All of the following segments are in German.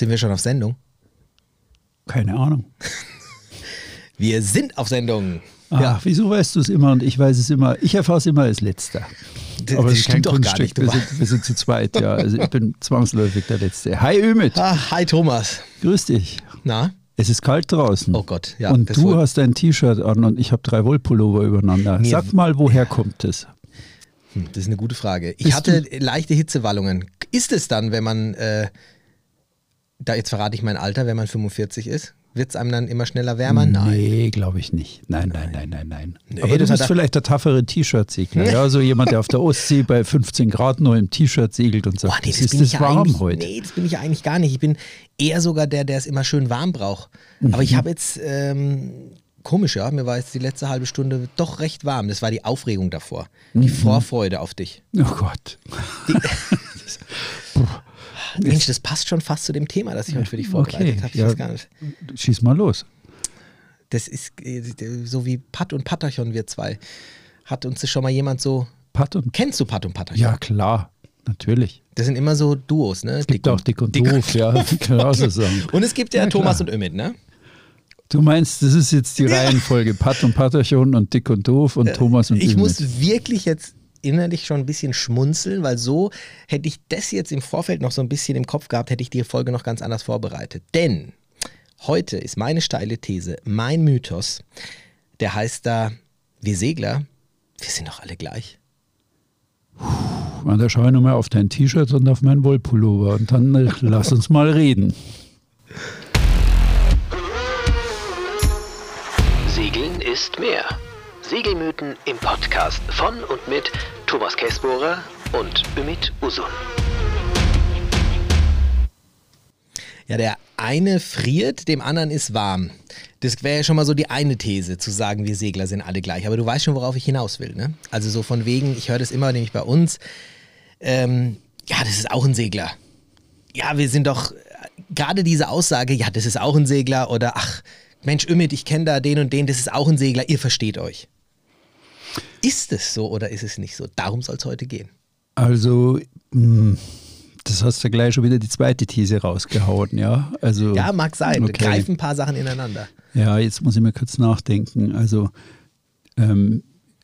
Sind wir schon auf Sendung? Keine Ahnung. Wir sind auf Sendung. Ah, ja. Wieso weißt du es immer und ich weiß es immer? Ich erfahre es immer als Letzter. Das, Aber das stimmt doch gar nicht. Wir sind, wir sind, zu zweit, ja. Also ich bin zwangsläufig der Letzte. Hi Ümit. Ah, hi Thomas. Grüß dich. Na? Es ist kalt draußen. Oh Gott, ja. Und du hast ein T-Shirt an und ich habe drei Wollpullover übereinander. Mir Sag mal, woher kommt es? Hm, das ist eine gute Frage. Ich Bist hatte leichte Hitzewallungen. Ist es dann, wenn man, äh, da jetzt verrate ich mein Alter, wenn man 45 ist? Wird es einem dann immer schneller wärmer? Nein. Nee, glaube ich nicht. Nein, nein, nein, nein, nein. Nee, Aber du bist vielleicht der taffere T-Shirt-Segler. ja, so jemand, der auf der Ostsee bei 15 Grad nur im T-Shirt segelt und sagt, oh, nee, das, ist das warm heute. Nee, das bin ich eigentlich gar nicht. Ich bin eher sogar der, der es immer schön warm braucht. Mhm. Aber ich habe jetzt, ähm, komisch, ja, mir war jetzt die letzte halbe Stunde doch recht warm. Das war die Aufregung davor. Die mhm. Vorfreude auf dich. Oh Gott. Die, Mensch, das passt schon fast zu dem Thema, das ich heute für dich vorbereitet okay. habe. Ja, gar nicht. Schieß mal los. Das ist äh, so wie Pat und Patachon, wir zwei. Hat uns das schon mal jemand so. Pat und Kennst du Pat und Patachon? Ja, klar. Natürlich. Das sind immer so Duos, ne? Es gibt dick auch Dick und, dick Doof, ja. Kann so sagen. Und es gibt ja, ja Thomas und Ümit, ne? Du meinst, das ist jetzt die. Reihenfolge Pat und Patachon und Dick und Doof und äh, Thomas und Ich Ümit. muss wirklich jetzt innerlich schon ein bisschen schmunzeln, weil so hätte ich das jetzt im Vorfeld noch so ein bisschen im Kopf gehabt, hätte ich die Folge noch ganz anders vorbereitet. Denn heute ist meine steile These, mein Mythos, der heißt da, wir Segler, wir sind doch alle gleich. Puh, da schaue ich nochmal auf dein T-Shirt und auf meinen Wollpullover und dann äh, lass uns mal reden. Segeln ist mehr. Segelmythen im Podcast von und mit Thomas Käsbohrer und Ümit Usun. Ja, der eine friert, dem anderen ist warm. Das wäre ja schon mal so die eine These, zu sagen, wir Segler sind alle gleich. Aber du weißt schon, worauf ich hinaus will. Ne? Also so von wegen, ich höre das immer nämlich bei uns, ähm, ja, das ist auch ein Segler. Ja, wir sind doch, gerade diese Aussage, ja, das ist auch ein Segler oder ach, Mensch, Ümit, ich kenne da den und den, das ist auch ein Segler, ihr versteht euch. Ist es so oder ist es nicht so? Darum soll es heute gehen. Also, hm, das hast du gleich schon wieder die zweite These rausgehauen, ja? Also, ja, mag sein. Okay. Greifen ein paar Sachen ineinander. Ja, jetzt muss ich mal kurz nachdenken. Also, ähm,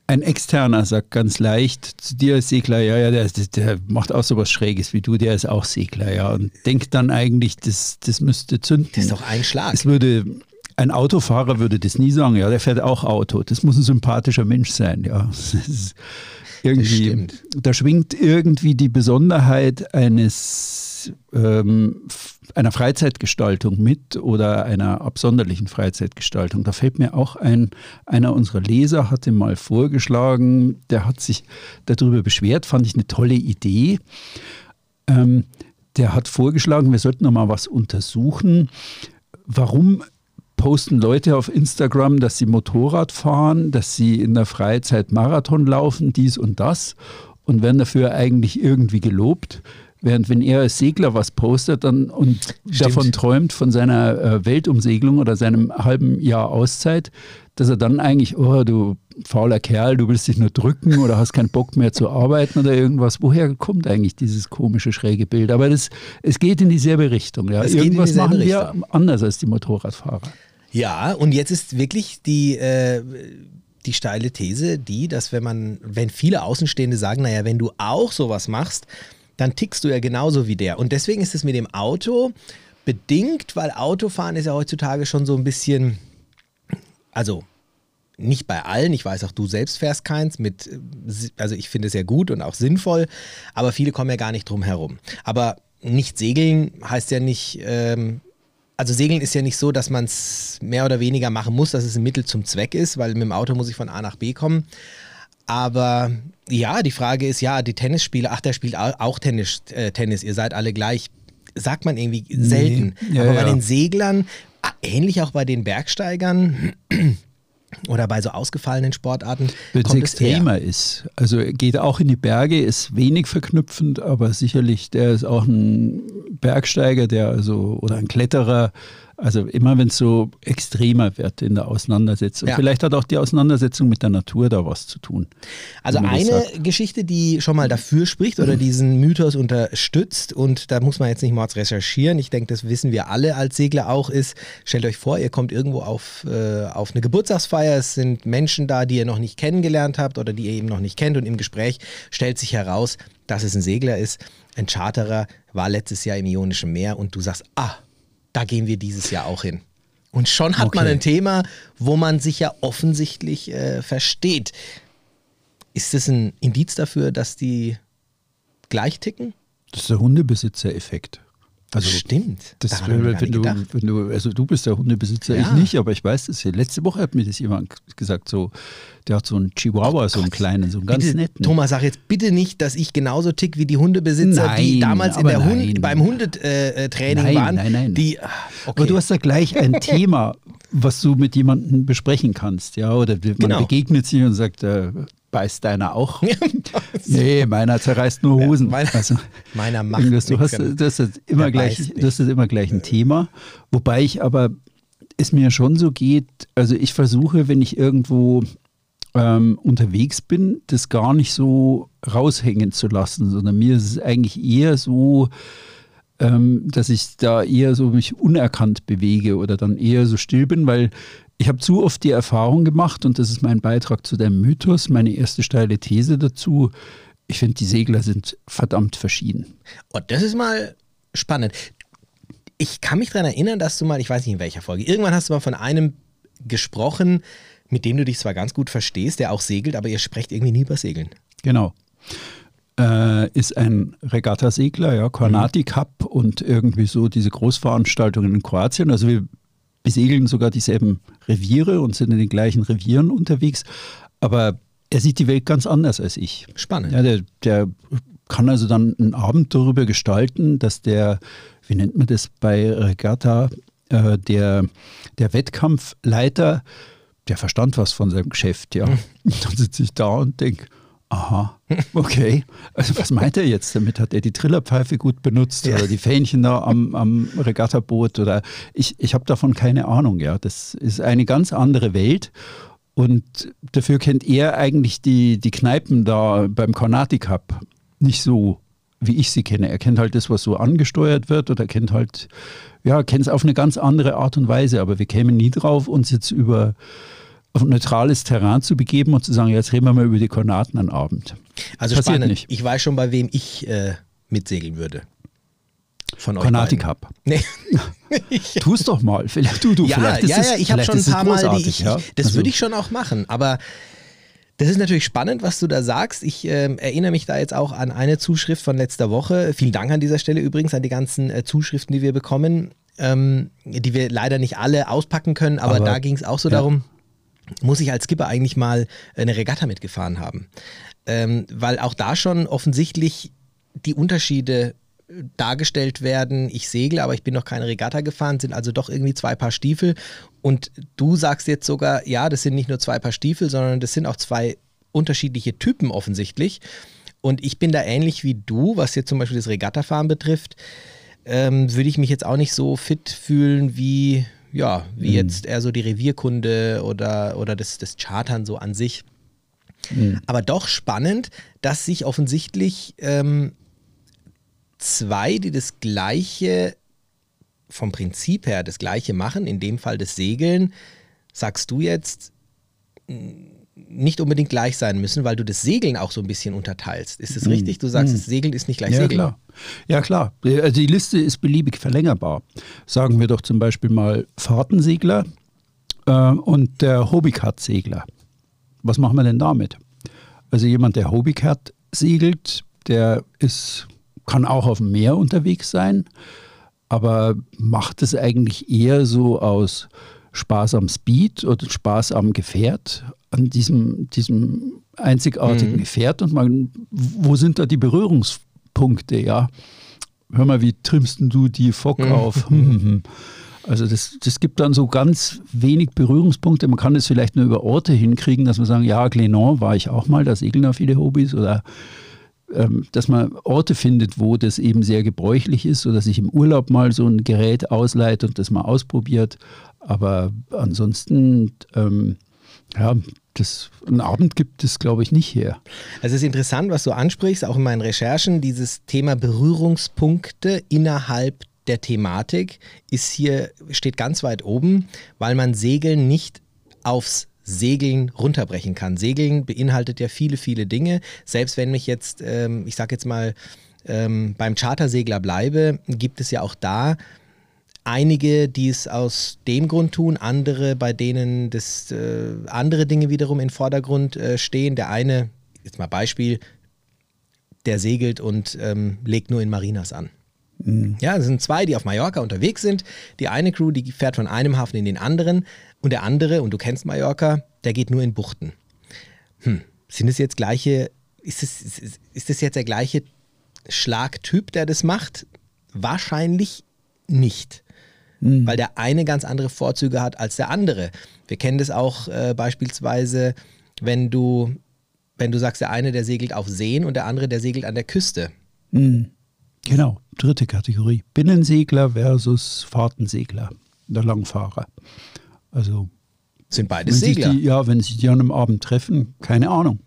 ein Externer sagt ganz leicht zu dir als Segler, ja, ja, der, der, macht auch so was Schräges wie du, der ist auch Segler, ja, und denkt dann eigentlich, das, das müsste zünden. Das ist doch ein Schlag. Es würde ein Autofahrer würde das nie sagen, ja, der fährt auch Auto. Das muss ein sympathischer Mensch sein, ja. irgendwie, da schwingt irgendwie die Besonderheit eines ähm, einer Freizeitgestaltung mit oder einer absonderlichen Freizeitgestaltung. Da fällt mir auch ein, einer unserer Leser hatte mal vorgeschlagen, der hat sich darüber beschwert, fand ich eine tolle Idee. Ähm, der hat vorgeschlagen, wir sollten noch mal was untersuchen, warum posten Leute auf Instagram, dass sie Motorrad fahren, dass sie in der Freizeit Marathon laufen, dies und das und werden dafür eigentlich irgendwie gelobt. Während wenn er als Segler was postet dann, und Stimmt. davon träumt, von seiner äh, Weltumsegelung oder seinem halben Jahr Auszeit, dass er dann eigentlich, oh, du fauler Kerl, du willst dich nur drücken oder hast keinen Bock mehr zu arbeiten oder irgendwas. Woher kommt eigentlich dieses komische, schräge Bild? Aber das, es geht in dieselbe Richtung. Ja. Irgendwas machen wir Richtung. anders als die Motorradfahrer. Ja, und jetzt ist wirklich die, äh, die steile These die, dass wenn man, wenn viele Außenstehende sagen, naja, wenn du auch sowas machst, dann tickst du ja genauso wie der. Und deswegen ist es mit dem Auto bedingt, weil Autofahren ist ja heutzutage schon so ein bisschen, also nicht bei allen, ich weiß auch, du selbst fährst keins, mit, also ich finde es ja gut und auch sinnvoll, aber viele kommen ja gar nicht drum herum. Aber nicht segeln heißt ja nicht, ähm, also Segeln ist ja nicht so, dass man es mehr oder weniger machen muss, dass es ein Mittel zum Zweck ist, weil mit dem Auto muss ich von A nach B kommen. Aber ja, die Frage ist, ja, die Tennisspieler, ach, der spielt auch Tennis, äh, Tennis, ihr seid alle gleich. Sagt man irgendwie selten. Nee. Ja, Aber bei ja. den Seglern, ähnlich auch bei den Bergsteigern, oder bei so ausgefallenen Sportarten. Weil es extremer ist. Also geht auch in die Berge, ist wenig verknüpfend, aber sicherlich, der ist auch ein Bergsteiger, der also oder ein Kletterer, Also immer wenn es so extremer wird in der Auseinandersetzung. Ja. Vielleicht hat auch die Auseinandersetzung mit der Natur da was zu tun. Also eine Geschichte, die schon mal dafür spricht oder diesen Mythos unterstützt und da muss man jetzt nicht mal recherchieren, ich denke, das wissen wir alle als Segler auch, ist, stellt euch vor, ihr kommt irgendwo auf, äh, auf eine Geburtstagsfeier, es sind Menschen da, die ihr noch nicht kennengelernt habt oder die ihr eben noch nicht kennt und im Gespräch stellt sich heraus, dass es ein Segler ist, ein Charterer, war letztes Jahr im Ionischen Meer und du sagst, ah, da gehen wir dieses Jahr auch hin. Und schon hat okay. man ein Thema, wo man sich ja offensichtlich äh, versteht. Ist das ein Indiz dafür, dass die gleich ticken? Das ist der Hundebesitzer-Effekt. Also, Stimmt. Das, wenn, wenn, du, wenn, du, also du bist der Hundebesitzer, ja. ich nicht, aber ich weiß das hier. Letzte Woche hat mir das jemand gesagt, so, der hat so einen Chihuahua, oh so einen kleinen, so einen ganz bitte, netten. Thomas, sag jetzt bitte nicht, dass ich genauso tick wie die Hundebesitzer, nein, die damals in der Hund, beim Hundetraining nein, waren. Nein, nein, die, okay. Aber du hast da gleich ein Thema, was du mit jemandem besprechen kannst, ja, oder man genau. begegnet sich und sagt, äh, beißt deiner auch? nee, meiner zerreißt nur Hosen. Ja, meiner, also, meiner macht du hast, du hast immer gleich, du hast immer gleich ein Thema. Wobei ich aber es mir schon so geht, also ich versuche, wenn ich irgendwo ähm, unterwegs bin, das gar nicht so raushängen zu lassen, sondern mir ist es eigentlich eher so, ähm, dass ich da eher so mich unerkannt bewege oder dann eher so still bin, weil ich habe zu oft die Erfahrung gemacht, und das ist mein Beitrag zu dem Mythos, meine erste steile These dazu. Ich finde, die Segler sind verdammt verschieden. Und oh, das ist mal spannend. Ich kann mich daran erinnern, dass du mal, ich weiß nicht in welcher Folge, irgendwann hast du mal von einem gesprochen, mit dem du dich zwar ganz gut verstehst, der auch segelt, aber ihr sprecht irgendwie nie über Segeln. Genau. Äh, ist ein Regattasegler, ja, Kornati Cup und irgendwie so diese Großveranstaltungen in Kroatien. Also wir besegeln sogar dieselben Reviere und sind in den gleichen Revieren unterwegs. Aber er sieht die Welt ganz anders als ich. Spannend. Ja, der, der kann also dann einen Abend darüber gestalten, dass der, wie nennt man das bei Regatta, äh, der, der Wettkampfleiter, der verstand was von seinem Geschäft, ja. Mhm. Dann sitze ich da und denke, Aha, okay. Also was meint er jetzt damit? Hat er die Trillerpfeife gut benutzt ja. oder die Fähnchen da am, am Regattaboot? Oder ich, ich habe davon keine Ahnung, ja. Das ist eine ganz andere Welt. Und dafür kennt er eigentlich die, die Kneipen da beim Carnati Cup nicht so, wie ich sie kenne. Er kennt halt das, was so angesteuert wird oder kennt halt, ja, kennt es auf eine ganz andere Art und Weise. Aber wir kämen nie drauf, uns jetzt über auf neutrales Terrain zu begeben und zu sagen, jetzt reden wir mal über die Koordinaten am Abend. Also Passiert spannend. Nicht. Ich weiß schon, bei wem ich äh, mitsegeln würde. Von Konati Cup. Nee. tu es doch mal. Vielleicht, du, du, ja, vielleicht ja, ja, ich habe schon ein paar Mal, die ich, ja? das also. würde ich schon auch machen. Aber das ist natürlich spannend, was du da sagst. Ich äh, erinnere mich da jetzt auch an eine Zuschrift von letzter Woche. Vielen Dank an dieser Stelle übrigens an die ganzen äh, Zuschriften, die wir bekommen, ähm, die wir leider nicht alle auspacken können. Aber, aber da ging es auch so ja. darum muss ich als Skipper eigentlich mal eine Regatta mitgefahren haben. Ähm, weil auch da schon offensichtlich die Unterschiede äh, dargestellt werden. Ich segle, aber ich bin noch keine Regatta gefahren, sind also doch irgendwie zwei Paar Stiefel. Und du sagst jetzt sogar, ja, das sind nicht nur zwei Paar Stiefel, sondern das sind auch zwei unterschiedliche Typen offensichtlich. Und ich bin da ähnlich wie du, was jetzt zum Beispiel das Regattafahren betrifft, ähm, würde ich mich jetzt auch nicht so fit fühlen wie ja, wie mhm. jetzt eher so die Revierkunde oder, oder das, das Chartern so an sich. Mhm. Aber doch spannend, dass sich offensichtlich ähm, zwei, die das gleiche, vom Prinzip her das gleiche machen, in dem Fall das Segeln, sagst du jetzt, nicht unbedingt gleich sein müssen, weil du das Segeln auch so ein bisschen unterteilst. Ist das mhm. richtig? Du sagst, mhm. das Segeln ist nicht gleich ja, Segeln. Klar. Ja, klar. Also die Liste ist beliebig verlängerbar. Sagen wir doch zum Beispiel mal Fahrtensegler äh, und der Hobbycat-Segler. Was machen wir denn damit? Also jemand, der Hobbycat segelt, der ist, kann auch auf dem Meer unterwegs sein, aber macht es eigentlich eher so aus Spaß am Speed oder Spaß am Gefährt, an diesem, diesem einzigartigen mhm. Gefährt und man, wo sind da die Berührungspunkte, ja? Hör mal, wie trimmst du die Fock mhm. auf? also das, das gibt dann so ganz wenig Berührungspunkte. Man kann es vielleicht nur über Orte hinkriegen, dass man sagen, ja, Glenon war ich auch mal, da segeln da viele Hobbys oder dass man Orte findet, wo das eben sehr gebräuchlich ist, oder sich im Urlaub mal so ein Gerät ausleiht und das mal ausprobiert. Aber ansonsten, ähm, ja, das, einen Abend gibt es, glaube ich, nicht her. Also es ist interessant, was du ansprichst, auch in meinen Recherchen, dieses Thema Berührungspunkte innerhalb der Thematik ist hier, steht ganz weit oben, weil man Segeln nicht aufs Segeln runterbrechen kann. Segeln beinhaltet ja viele, viele Dinge. Selbst wenn mich jetzt, ähm, ich sage jetzt mal, ähm, beim Chartersegler bleibe, gibt es ja auch da einige, die es aus dem Grund tun, andere, bei denen das äh, andere Dinge wiederum im Vordergrund äh, stehen. Der eine, jetzt mal Beispiel, der segelt und ähm, legt nur in Marinas an. Mhm. Ja, es sind zwei, die auf Mallorca unterwegs sind. Die eine Crew, die fährt von einem Hafen in den anderen und der andere, und du kennst Mallorca, der geht nur in Buchten. Hm, sind es jetzt gleiche, ist es, ist, ist es jetzt der gleiche Schlagtyp, der das macht? Wahrscheinlich nicht. Mhm. Weil der eine ganz andere Vorzüge hat als der andere. Wir kennen das auch äh, beispielsweise, wenn du, wenn du sagst, der eine, der segelt auf Seen und der andere, der segelt an der Küste. Mhm. Genau, dritte Kategorie. Binnensegler versus Fahrtensegler, der Langfahrer. Also sind beides Segler. Die, ja, wenn sich die an einem Abend treffen, keine Ahnung,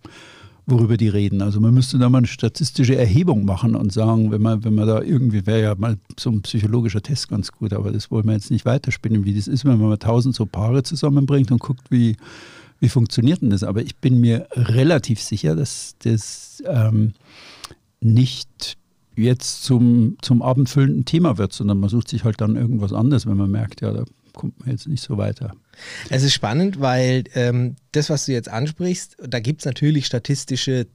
worüber die reden. Also man müsste da mal eine statistische Erhebung machen und sagen, wenn man, wenn man da irgendwie, wäre ja mal so ein psychologischer Test ganz gut, aber das wollen wir jetzt nicht weiterspinnen, wie das ist, wenn man mal tausend so Paare zusammenbringt und guckt, wie, wie funktioniert denn das. Aber ich bin mir relativ sicher, dass das ähm, nicht jetzt zum, zum abendfüllenden Thema wird, sondern man sucht sich halt dann irgendwas anderes, wenn man merkt, ja, da kommt man jetzt nicht so weiter. Es ist spannend, weil ähm, das, was du jetzt ansprichst, da gibt es natürlich statistische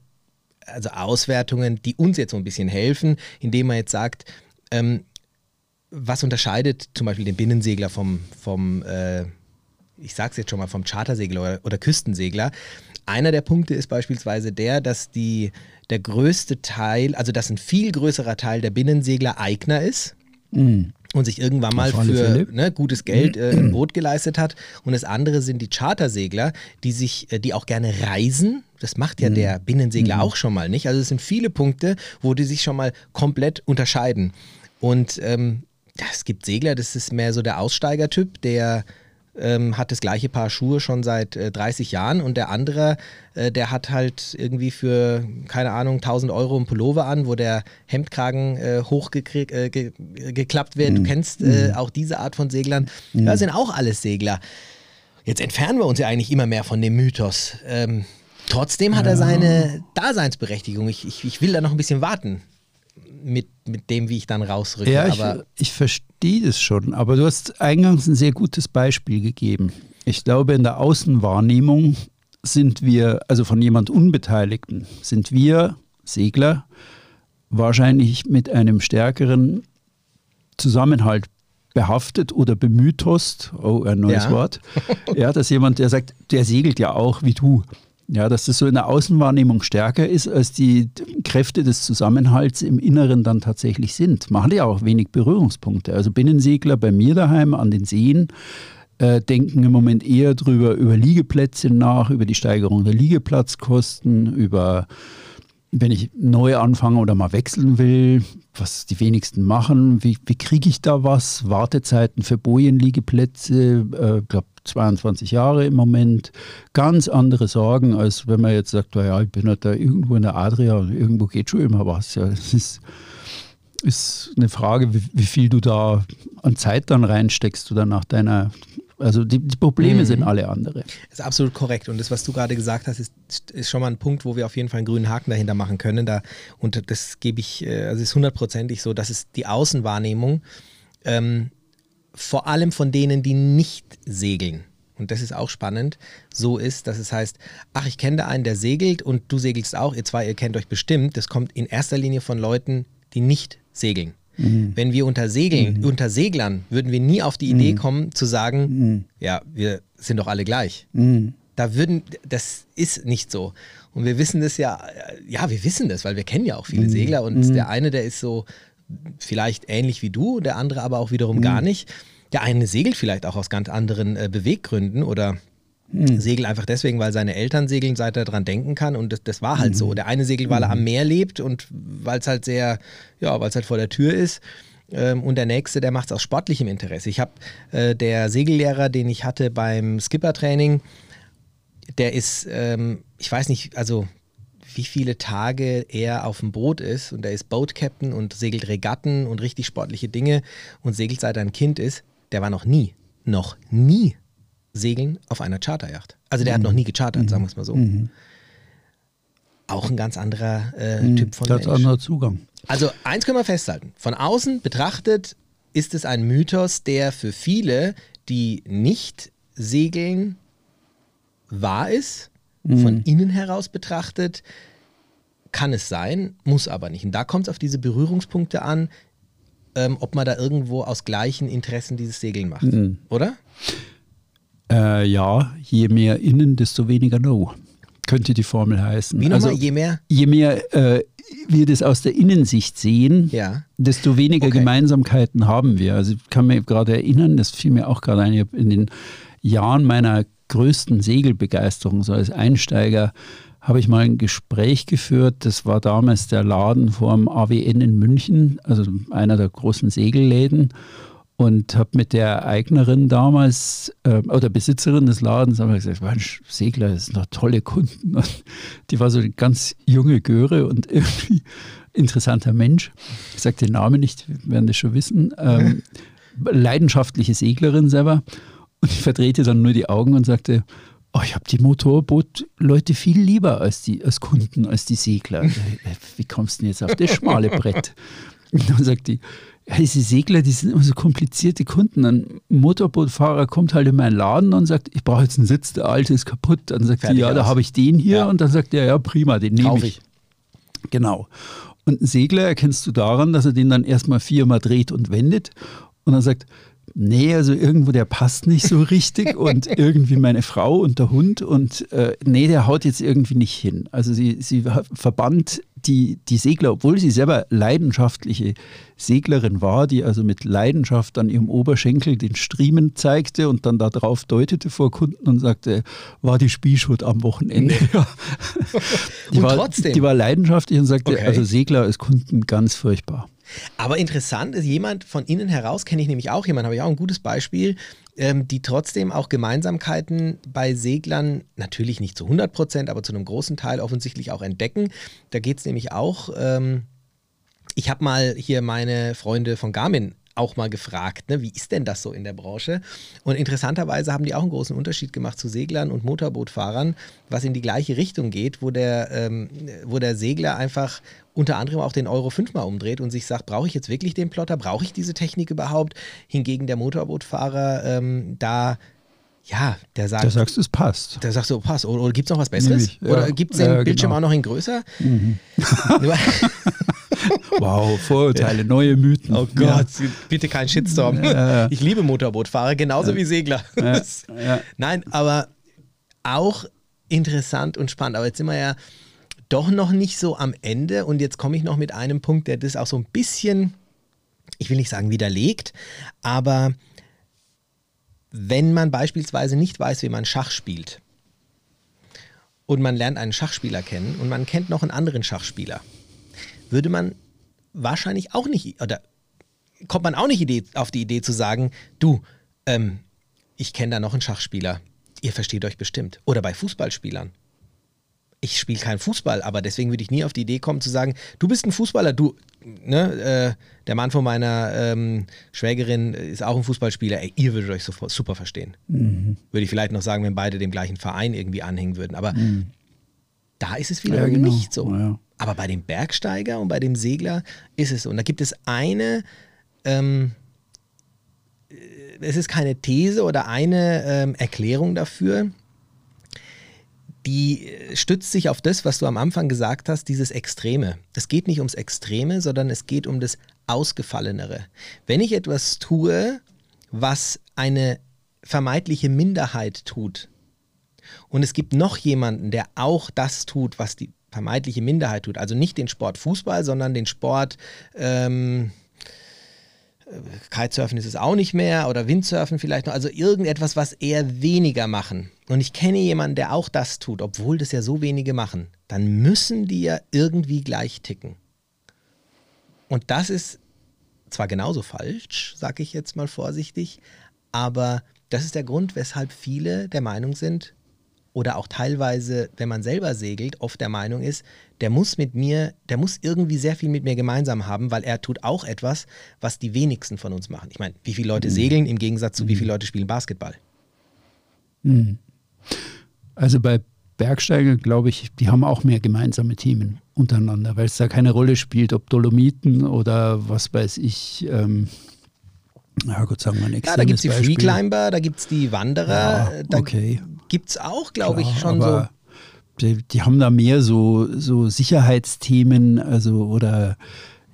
also Auswertungen, die uns jetzt so ein bisschen helfen, indem man jetzt sagt, ähm, was unterscheidet zum Beispiel den Binnensegler vom, vom äh, ich sage es jetzt schon mal, vom Chartersegler oder, oder Küstensegler. Einer der Punkte ist beispielsweise der, dass die, der größte Teil, also dass ein viel größerer Teil der Binnensegler Eigner ist. Mhm und sich irgendwann mal für ne, gutes Geld äh, ein Boot geleistet hat. Und das andere sind die Chartersegler, die sich, äh, die auch gerne reisen. Das macht ja mhm. der Binnensegler mhm. auch schon mal nicht. Also es sind viele Punkte, wo die sich schon mal komplett unterscheiden. Und ähm, es gibt Segler, das ist mehr so der Aussteigertyp, der ähm, hat das gleiche Paar Schuhe schon seit äh, 30 Jahren und der andere, äh, der hat halt irgendwie für, keine Ahnung, 1000 Euro einen Pullover an, wo der Hemdkragen äh, hochgeklappt äh, ge wird. Mhm. Du kennst äh, mhm. auch diese Art von Seglern. Mhm. Das sind auch alles Segler. Jetzt entfernen wir uns ja eigentlich immer mehr von dem Mythos. Ähm, trotzdem hat ja. er seine Daseinsberechtigung. Ich, ich, ich will da noch ein bisschen warten mit, mit dem, wie ich dann rausrücke. Ja, ich, ich verstehe das schon, aber du hast eingangs ein sehr gutes Beispiel gegeben. Ich glaube, in der Außenwahrnehmung sind wir, also von jemand Unbeteiligten, sind wir Segler wahrscheinlich mit einem stärkeren Zusammenhalt behaftet oder bemythost, oh, ein neues ja. Wort, ja, dass jemand, der sagt, der segelt ja auch wie du. Ja, dass das so in der Außenwahrnehmung stärker ist, als die Kräfte des Zusammenhalts im Inneren dann tatsächlich sind. Hat ja auch wenig Berührungspunkte. Also Binnensegler bei mir daheim an den Seen äh, denken im Moment eher drüber über Liegeplätze nach, über die Steigerung der Liegeplatzkosten, über wenn ich neu anfange oder mal wechseln will, was die wenigsten machen, wie, wie kriege ich da was? Wartezeiten für Bojenliegeplätze, äh, glaube 22 Jahre im Moment. Ganz andere Sorgen, als wenn man jetzt sagt, naja, ich bin halt da irgendwo in der Adria und irgendwo geht schon immer was. Ja, das ist, ist eine Frage, wie, wie viel du da an Zeit dann reinsteckst oder nach deiner also die, die Probleme mhm. sind alle andere. Das ist absolut korrekt. Und das, was du gerade gesagt hast, ist, ist schon mal ein Punkt, wo wir auf jeden Fall einen grünen Haken dahinter machen können. Da, und das gebe ich, äh, also ist hundertprozentig so, dass es die Außenwahrnehmung ähm, vor allem von denen, die nicht segeln, und das ist auch spannend, so ist, dass es heißt, ach, ich kenne da einen, der segelt und du segelst auch, ihr zwei, ihr kennt euch bestimmt. Das kommt in erster Linie von Leuten, die nicht segeln. Mhm. Wenn wir unter Segeln, mhm. unter Seglern, würden wir nie auf die Idee mhm. kommen zu sagen, mhm. ja, wir sind doch alle gleich. Mhm. Da würden, das ist nicht so. Und wir wissen das ja, ja, wir wissen das, weil wir kennen ja auch viele. Segler und der eine, der ist so vielleicht ähnlich wie du, der andere aber auch wiederum gar nicht. Der eine segelt vielleicht auch aus ganz anderen äh, Beweggründen oder Mhm. Segel einfach deswegen, weil seine Eltern segeln, seit er dran denken kann. Und das, das war halt mhm. so. Der eine segelt, weil er am Meer lebt und weil es halt sehr, ja, weil es halt vor der Tür ist. Ähm, und der nächste, der macht es aus sportlichem Interesse. Ich habe äh, der Segellehrer, den ich hatte beim Skipper-Training, der ist, ähm, ich weiß nicht, also wie viele Tage er auf dem Boot ist und er ist Boat Captain und segelt Regatten und richtig sportliche Dinge und segelt seit er ein Kind ist, der war noch nie, noch nie segeln auf einer Charterjacht. Also der mhm. hat noch nie gechartert, mhm. sagen wir es mal so. Mhm. Auch ein ganz anderer äh, mhm. Typ von Ganz Mensch. anderer Zugang. Also eins können wir festhalten. Von außen betrachtet ist es ein Mythos, der für viele, die nicht segeln, wahr ist. Mhm. Von innen heraus betrachtet kann es sein, muss aber nicht. Und da kommt es auf diese Berührungspunkte an, ähm, ob man da irgendwo aus gleichen Interessen dieses Segeln macht, mhm. oder? Äh, ja, je mehr innen, desto weniger no. Könnte die Formel heißen. Wie nochmal, also, je mehr? Je mehr äh, wir das aus der Innensicht sehen, ja. desto weniger okay. Gemeinsamkeiten haben wir. Also ich kann mir gerade erinnern, das fiel mir auch gerade ein, ich habe in den Jahren meiner größten Segelbegeisterung, so als Einsteiger, habe ich mal ein Gespräch geführt. Das war damals der Laden vor dem AWN in München, also einer der großen Segelläden. Und habe mit der Eignerin damals äh, oder Besitzerin des Ladens habe gesagt, Mensch, Segler, das sind doch tolle Kunden. Und die war so eine ganz junge Göre und irgendwie interessanter Mensch. Ich sage den Namen nicht, werden das schon wissen. Ähm, leidenschaftliche Seglerin selber. Und ich verdrehte dann nur die Augen und sagte, oh, ich habe die Motorbootleute viel lieber als die als Kunden, als die Segler. Wie kommst du denn jetzt auf das schmale Brett? Und dann sagt die, ja, diese Segler, die sind immer so komplizierte Kunden. Ein Motorbootfahrer kommt halt in meinen Laden und sagt, ich brauche jetzt einen Sitz, der alte ist kaputt. Dann sagt Fertig die, ja, aus. da habe ich den hier. Ja. Und dann sagt er, ja, prima, den nehme ich. ich. Genau. Und einen Segler erkennst du daran, dass er den dann erstmal viermal dreht und wendet. Und dann sagt, nee, also irgendwo der passt nicht so richtig und irgendwie meine Frau und der Hund und äh, nee, der haut jetzt irgendwie nicht hin. Also sie, sie verbannt die, die Segler, obwohl sie selber leidenschaftliche Seglerin war, die also mit Leidenschaft an ihrem Oberschenkel den Striemen zeigte und dann darauf deutete vor Kunden und sagte, war die Spielschuld am Wochenende. Die, war, trotzdem. die war leidenschaftlich und sagte, okay. also Segler als Kunden ganz furchtbar. Aber interessant ist, jemand von innen heraus kenne ich nämlich auch, jemand habe ich auch ein gutes Beispiel, ähm, die trotzdem auch Gemeinsamkeiten bei Seglern, natürlich nicht zu 100 Prozent, aber zu einem großen Teil offensichtlich auch entdecken. Da geht es nämlich auch, ähm, ich habe mal hier meine Freunde von Garmin auch mal gefragt, ne, wie ist denn das so in der Branche? Und interessanterweise haben die auch einen großen Unterschied gemacht zu Seglern und Motorbootfahrern, was in die gleiche Richtung geht, wo der, ähm, wo der Segler einfach unter anderem auch den Euro 5 mal umdreht und sich sagt, brauche ich jetzt wirklich den Plotter? Brauche ich diese Technik überhaupt? Hingegen der Motorbootfahrer ähm, da ja, der sagt. Der sagst, es passt. Der sagt so, passt. Oder, oder gibt es noch was Besseres? Ja, oder gibt es den ja, Bildschirm genau. auch noch in größer? Mhm. wow, Vorurteile, neue Mythen. Oh Gott, ja. bitte kein Shitstorm. Ich liebe Motorbootfahrer, genauso wie Segler. Nein, aber auch interessant und spannend. Aber jetzt sind wir ja doch noch nicht so am Ende. Und jetzt komme ich noch mit einem Punkt, der das auch so ein bisschen, ich will nicht sagen widerlegt, aber wenn man beispielsweise nicht weiß, wie man Schach spielt und man lernt einen Schachspieler kennen und man kennt noch einen anderen Schachspieler, würde man wahrscheinlich auch nicht, oder kommt man auch nicht auf die Idee zu sagen, du, ähm, ich kenne da noch einen Schachspieler, ihr versteht euch bestimmt. Oder bei Fußballspielern ich spiele keinen Fußball, aber deswegen würde ich nie auf die Idee kommen zu sagen, du bist ein Fußballer, du, ne, äh, der Mann von meiner ähm, Schwägerin ist auch ein Fußballspieler, ey, ihr würdet euch so, super verstehen. Mhm. Würde ich vielleicht noch sagen, wenn beide dem gleichen Verein irgendwie anhängen würden, aber mhm. da ist es wieder ja, genau. nicht so. Ja. Aber bei dem Bergsteiger und bei dem Segler ist es so. Und da gibt es eine, ähm, es ist keine These oder eine ähm, Erklärung dafür, die äh, stützt sich auf das, was du am Anfang gesagt hast, dieses Extreme. Es geht nicht ums Extreme, sondern es geht um das Ausgefallenere. Wenn ich etwas tue, was eine vermeintliche Minderheit tut, und es gibt noch jemanden, der auch das tut, was die vermeintliche Minderheit tut, also nicht den Sport Fußball, sondern den Sport, ähm, Kitesurfen ist es auch nicht mehr oder Windsurfen vielleicht noch. Also irgendetwas, was eher weniger machen. Und ich kenne jemanden, der auch das tut, obwohl das ja so wenige machen. Dann müssen die ja irgendwie gleich ticken. Und das ist zwar genauso falsch, sage ich jetzt mal vorsichtig, aber das ist der Grund, weshalb viele der Meinung sind, oder auch teilweise, wenn man selber segelt, oft der Meinung ist, der muss mit mir, der muss irgendwie sehr viel mit mir gemeinsam haben, weil er tut auch etwas, was die wenigsten von uns machen. Ich meine, wie viele Leute mhm. segeln im Gegensatz zu mhm. wie viele Leute spielen Basketball? Mhm. Also bei Bergsteiger, glaube ich, die haben auch mehr gemeinsame Themen untereinander, weil es da keine Rolle spielt, ob Dolomiten oder was weiß ich. Ähm, ja, Gott sagen wir ein Ja, da gibt es die Freeclimber, da gibt es die Wanderer. Ja, da okay. gibt es auch, glaube ich, schon so. Die, die, haben da mehr so, so Sicherheitsthemen, also oder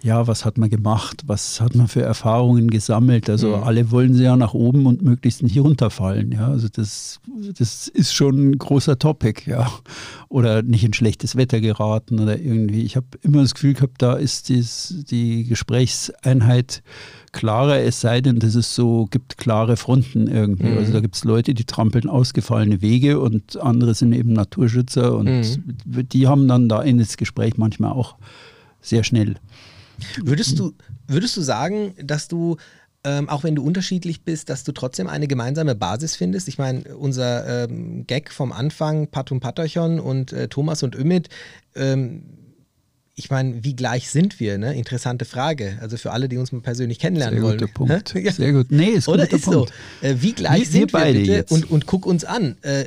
ja, was hat man gemacht, was hat man für Erfahrungen gesammelt. Also mhm. alle wollen sie ja nach oben und möglichst nicht runterfallen. Ja, also das, das ist schon ein großer Topic, ja. Oder nicht in schlechtes Wetter geraten oder irgendwie. Ich habe immer das Gefühl gehabt, da ist dies, die Gesprächseinheit klarer, es sei denn, dass es so gibt klare Fronten irgendwie. Mhm. Also da gibt es Leute, die trampeln ausgefallene Wege und andere sind eben Naturschützer und mhm. die haben dann da in das Gespräch manchmal auch sehr schnell. Würdest du, würdest du sagen, dass du, ähm, auch wenn du unterschiedlich bist, dass du trotzdem eine gemeinsame Basis findest? Ich meine, unser ähm, Gag vom Anfang, Patum Patachon und äh, Thomas und Ümit, ähm, ich meine, wie gleich sind wir? Ne? Interessante Frage. Also für alle, die uns mal persönlich kennenlernen Sehr wollen. Sehr guter Punkt. Ja. Sehr gut. Nee, ist Oder ist Punkt. so. Äh, wie gleich wie, sind wir, beide bitte? Jetzt. Und, und guck uns an, äh,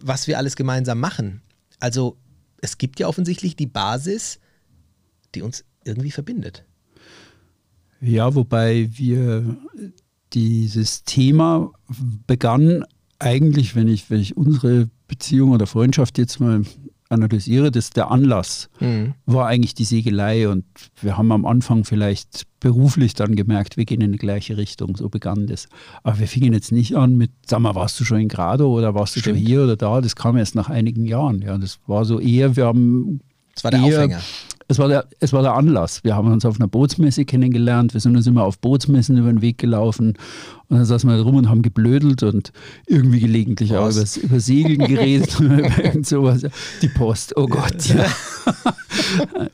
was wir alles gemeinsam machen. Also es gibt ja offensichtlich die Basis, die uns irgendwie verbindet. Ja, wobei wir dieses Thema begann eigentlich, wenn ich, wenn ich unsere Beziehung oder Freundschaft jetzt mal analysiere, das der Anlass mhm. war eigentlich die Segelei und wir haben am Anfang vielleicht beruflich dann gemerkt, wir gehen in die gleiche Richtung, so begann das. Aber wir fingen jetzt nicht an mit, sag mal, warst du schon in Grado oder warst Stimmt. du schon hier oder da? Das kam erst nach einigen Jahren. Ja, das war so eher, wir haben das war der Aufhänger es war, der, es war der Anlass. Wir haben uns auf einer Bootsmesse kennengelernt. Wir sind uns immer auf Bootsmessen über den Weg gelaufen. Und dann saßen wir rum und haben geblödelt und irgendwie gelegentlich auch über, über Segeln geredet und über irgend sowas. Die Post, oh Gott. Ja.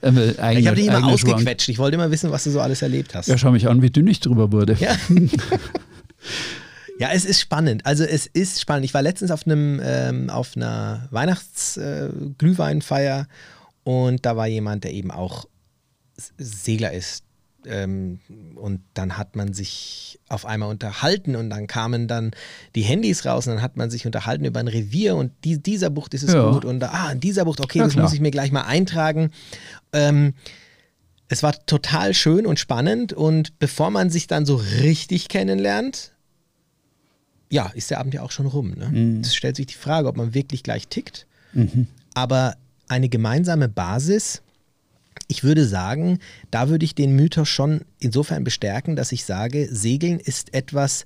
ich habe dich immer ausgequetscht. Ich wollte immer wissen, was du so alles erlebt hast. Ja, schau mich an, wie dünn ich drüber wurde. Ja. Ja, es ist spannend. Also es ist spannend. Ich war letztens auf einem ähm, auf einer Weihnachtsglühweinfeier äh, und da war jemand, der eben auch Segler ist. Ähm, und dann hat man sich auf einmal unterhalten und dann kamen dann die Handys raus und dann hat man sich unterhalten über ein Revier und die, dieser Bucht ist es ja. gut und ah, in dieser Bucht, okay, ja, das klar. muss ich mir gleich mal eintragen. Ähm, es war total schön und spannend und bevor man sich dann so richtig kennenlernt, ja, ist der Abend ja auch schon rum. Ne? Mhm. Es stellt sich die Frage, ob man wirklich gleich tickt. Mhm. Aber eine gemeinsame Basis. Ich würde sagen, da würde ich den Mythos schon insofern bestärken, dass ich sage, Segeln ist etwas,